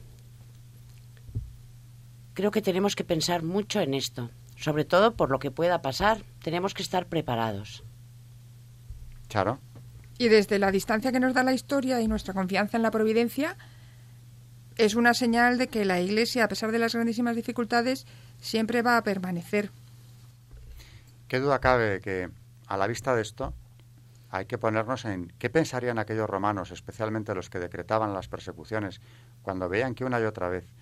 Creo que tenemos que pensar mucho en esto, sobre todo por lo que pueda pasar. Tenemos que estar preparados. Y desde la distancia que nos da la historia y nuestra confianza en la providencia, es una señal de que la Iglesia, a pesar de las grandísimas dificultades, siempre va a permanecer. ¿Qué duda cabe que a la vista de esto hay que ponernos en qué pensarían aquellos romanos, especialmente los que decretaban las persecuciones, cuando veían que una y otra vez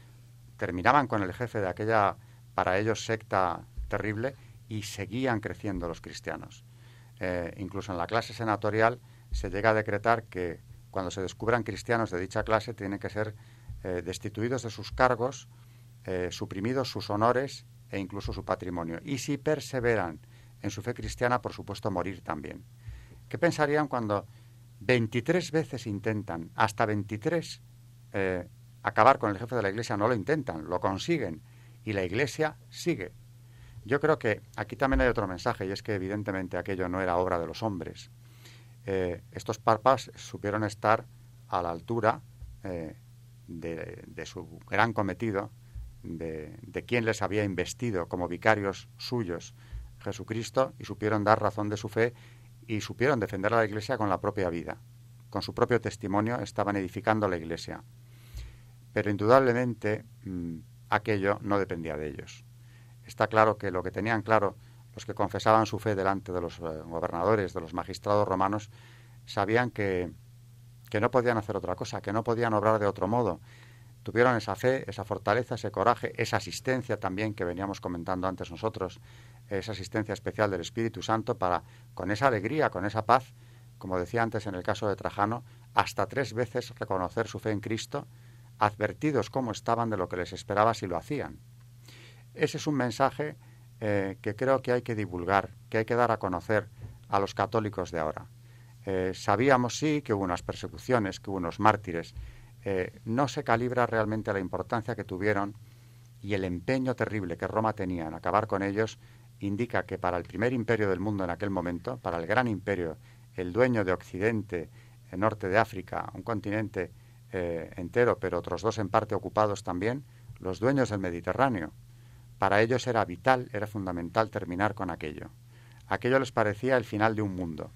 terminaban con el jefe de aquella, para ellos, secta terrible y seguían creciendo los cristianos? Eh, incluso en la clase senatorial, se llega a decretar que cuando se descubran cristianos de dicha clase tienen que ser eh, destituidos de sus cargos, eh, suprimidos sus honores e incluso su patrimonio. Y si perseveran en su fe cristiana, por supuesto, morir también. ¿Qué pensarían cuando 23 veces intentan, hasta 23, acabar con el jefe de la Iglesia? No lo intentan, lo consiguen y la Iglesia sigue. Yo creo que aquí también hay otro mensaje y es que evidentemente aquello no era obra de los hombres. Eh, estos papas supieron estar a la altura eh, de, su gran cometido, de, de quien les había investido como vicarios suyos, Jesucristo, y supieron dar razón de su fe y supieron defender a la Iglesia con la propia vida. Con su propio testimonio estaban edificando la Iglesia. Pero indudablemente mm, aquello no dependía de ellos. Está claro que lo que tenían claro los que confesaban su fe delante de los eh, gobernadores, de los magistrados romanos, sabían que, que no podían hacer otra cosa, que no podían obrar de otro modo. Tuvieron esa fe, esa fortaleza, ese coraje, esa asistencia también que veníamos comentando antes nosotros, esa asistencia especial del Espíritu Santo para, con esa alegría, con esa paz, como decía antes en el caso de Trajano, hasta tres veces reconocer su fe en Cristo, advertidos cómo estaban de lo que les esperaba si lo hacían. Ese es un mensaje eh, que creo que hay que divulgar, que hay que dar a conocer a los católicos de ahora. Eh, sabíamos, sí, que hubo unas persecuciones, que hubo unos mártires. Eh, no se calibra realmente la importancia que tuvieron y el empeño terrible que Roma tenía en acabar con ellos indica que para el primer imperio del mundo en aquel momento, para el gran imperio, el dueño de Occidente, el norte de África, un continente entero, pero otros dos en parte ocupados también, los dueños del Mediterráneo, para ellos era vital, era fundamental terminar con aquello. Aquello les parecía el final de un mundo.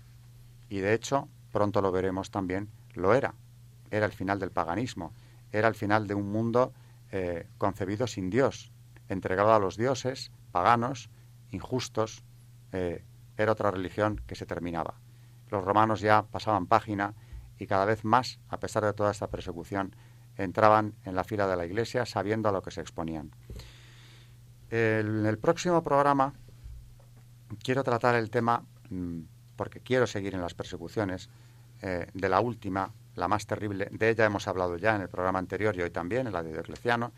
Y de hecho, pronto lo veremos también, lo era. Era el final del paganismo, era el final de un mundo eh, concebido sin Dios, entregado a los dioses, paganos, injustos, eh, era otra religión que se terminaba. Los romanos ya pasaban página y cada vez más, a pesar de toda esta persecución, entraban en la fila de la Iglesia sabiendo a lo que se exponían. En el próximo programa quiero tratar el tema, mm, porque quiero seguir en las persecuciones, eh, de la última, la más terrible. De ella hemos hablado ya en el programa anterior y hoy también, en la de Diocleciano.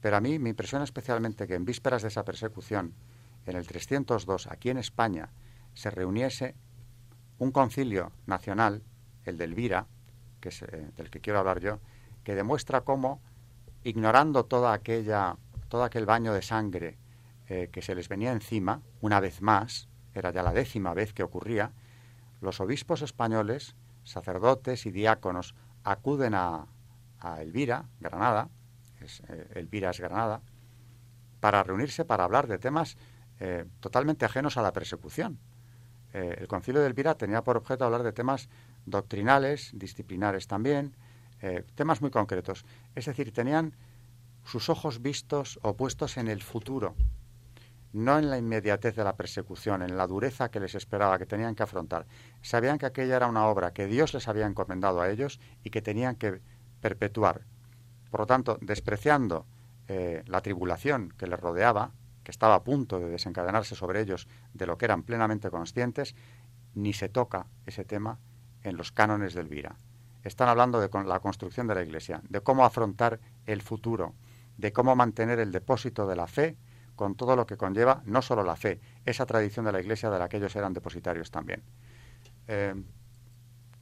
Pero a mí me impresiona especialmente que en vísperas de esa persecución, en el 302, aquí en España, se reuniese un concilio nacional, el de Elvira, que es eh, del que quiero hablar yo, que demuestra cómo, ignorando toda aquella, todo aquel baño de sangre eh, que se les venía encima, una vez más, era ya la décima vez que ocurría, los obispos españoles, sacerdotes y diáconos acuden a, Elvira, Granada, es, eh, Elvira es Granada, para reunirse para hablar de temas eh, totalmente ajenos a la persecución. el concilio de Elvira tenía por objeto hablar de temas doctrinales, disciplinares también, temas muy concretos. Es decir, tenían sus ojos vistos o puestos en el futuro, no en la inmediatez de la persecución, en la dureza que les esperaba, que tenían que afrontar. Sabían que aquella era una obra que Dios les había encomendado a ellos y que tenían que perpetuar. Por lo tanto, despreciando eh, la tribulación que les rodeaba, que estaba a punto de desencadenarse sobre ellos de lo que eran plenamente conscientes, ni se toca ese tema en los cánones de Elvira. Están hablando de la construcción de la Iglesia, de cómo afrontar el futuro, de cómo mantener el depósito de la fe con todo lo que conlleva no solo la fe, esa tradición de la Iglesia de la que ellos eran depositarios también. Eh,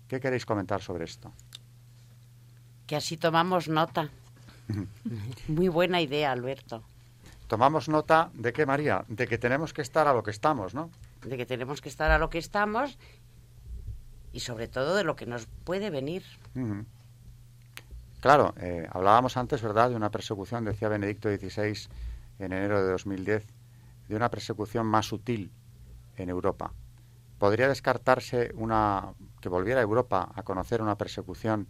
¿Qué queréis comentar sobre esto? Que así tomamos nota. Muy buena idea, Alberto. Tomamos nota de qué, María, de que tenemos que estar a lo que estamos, ¿no? De que tenemos que estar a lo que estamos y sobre todo de lo que nos puede venir. Claro, eh, hablábamos antes, ¿verdad?, de una persecución, decía Benedicto XVI, en enero de 2010 de una persecución más sutil en Europa. ¿Podría descartarse una que volviera a Europa a conocer una persecución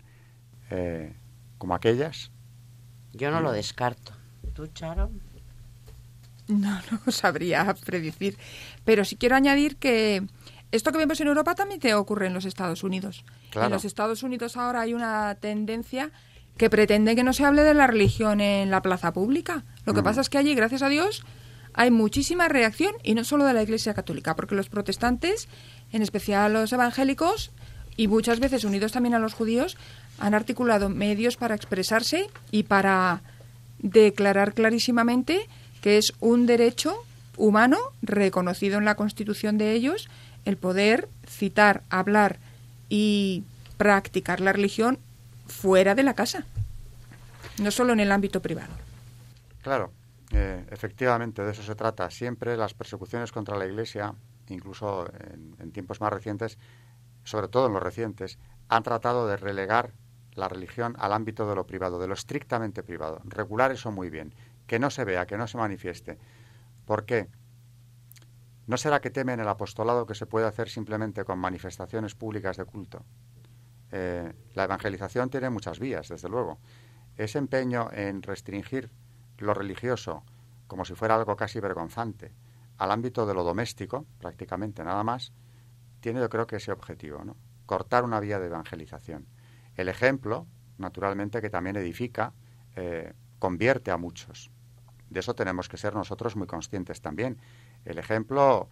eh, como aquellas? Yo no lo descarto. ¿Tú, Charo? No, no sabría predecir. Pero sí quiero añadir que esto que vemos en Europa también te ocurre en los Estados Unidos. En los Estados Unidos ahora hay una tendencia que pretende que no se hable de la religión en la plaza pública. Lo que mm. pasa es que allí, gracias a Dios, hay muchísima reacción y no solo de la Iglesia Católica, porque los protestantes, en especial los evangélicos y muchas veces unidos también a los judíos, han articulado medios para expresarse y para declarar clarísimamente que es un derecho humano reconocido en la Constitución de ellos el poder citar, hablar y practicar la religión fuera de la casa, no solo en el ámbito privado. Claro, eh, efectivamente, de eso se trata. Siempre las persecuciones contra la Iglesia, incluso en, tiempos más recientes, sobre todo en los recientes, han tratado de relegar la religión al ámbito de lo privado, de lo estrictamente privado. Regular eso muy bien, que no se vea, que no se manifieste. ¿Por qué? ¿No será que temen el apostolado que se puede hacer simplemente con manifestaciones públicas de culto? Eh, la evangelización tiene muchas vías, desde luego. Ese empeño en restringir lo religioso como si fuera algo casi vergonzante al ámbito de lo doméstico, prácticamente nada más, tiene yo creo que ese objetivo, ¿no? Cortar una vía de evangelización. El ejemplo, naturalmente, que también edifica, eh, convierte a muchos. De eso tenemos que ser nosotros muy conscientes también. El ejemplo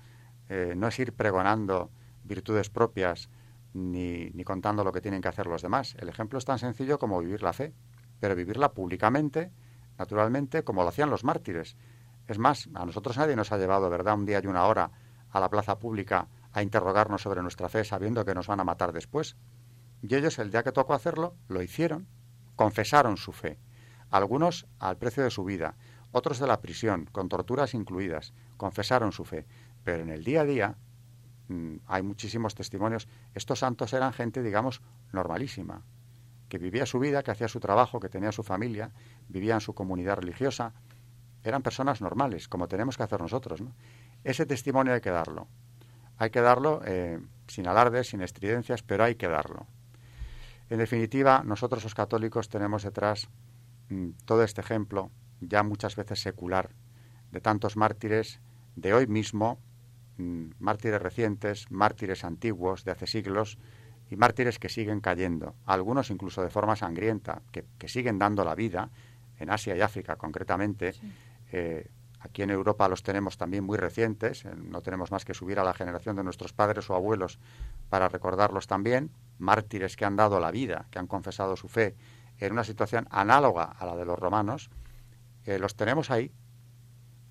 eh, no es ir pregonando virtudes propias ni, ni contando lo que tienen que hacer los demás. El ejemplo es tan sencillo como vivir la fe, pero vivirla públicamente, naturalmente, como lo hacían los mártires. Es más, a nosotros nadie nos ha llevado, ¿verdad?, un día y una hora a la plaza pública a interrogarnos sobre nuestra fe sabiendo que nos van a matar después. Y ellos, el día que tocó hacerlo, lo hicieron, confesaron su fe. Algunos al precio de su vida, otros de la prisión, con torturas incluidas, confesaron su fe. Pero en el día a día, hay muchísimos testimonios. Estos santos eran gente, digamos, normalísima, que vivía su vida, que hacía su trabajo, que tenía su familia, vivía en su comunidad religiosa. Eran personas normales, como tenemos que hacer nosotros. Ese testimonio hay que darlo. Hay que darlo eh, sin alardes, sin estridencias, pero hay que darlo. En definitiva, nosotros los católicos tenemos detrás mm, todo este ejemplo, ya muchas veces secular, de tantos mártires de hoy mismo, mm, mártires recientes, mártires antiguos de hace siglos y mártires que siguen cayendo, algunos incluso de forma sangrienta, que, siguen dando la vida, en Asia y África concretamente. Eh, aquí en Europa los tenemos también muy recientes, eh, no tenemos más que subir a la generación de nuestros padres o abuelos para recordarlos también, mártires que han dado la vida, que han confesado su fe en una situación análoga a la de los romanos, eh, los tenemos ahí.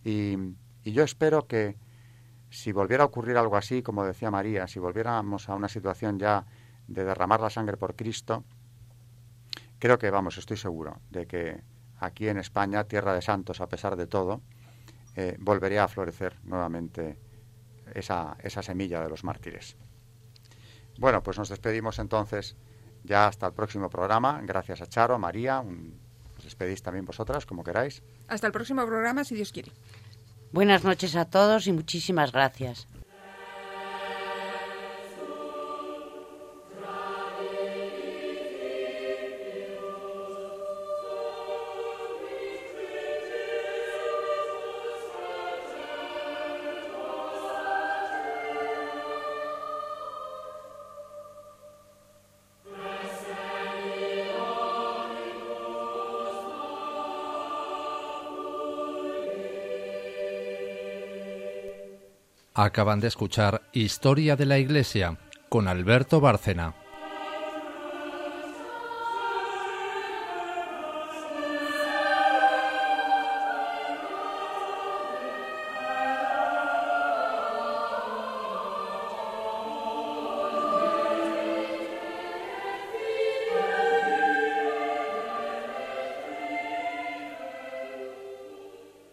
Y, y yo espero que si volviera a ocurrir algo así, como decía María, si volviéramos a una situación ya de derramar la sangre por Cristo, creo que, vamos, estoy seguro de que aquí en España, tierra de santos a pesar de todo, eh, volvería a florecer nuevamente esa, esa semilla de los mártires. Bueno, pues nos despedimos entonces ya hasta el próximo programa. Gracias a Charo, María. os despedís también vosotras, como queráis. Hasta el próximo programa, si Dios quiere. Buenas noches a todos y muchísimas gracias. Acaban de escuchar Historia de la Iglesia con Alberto Bárcena.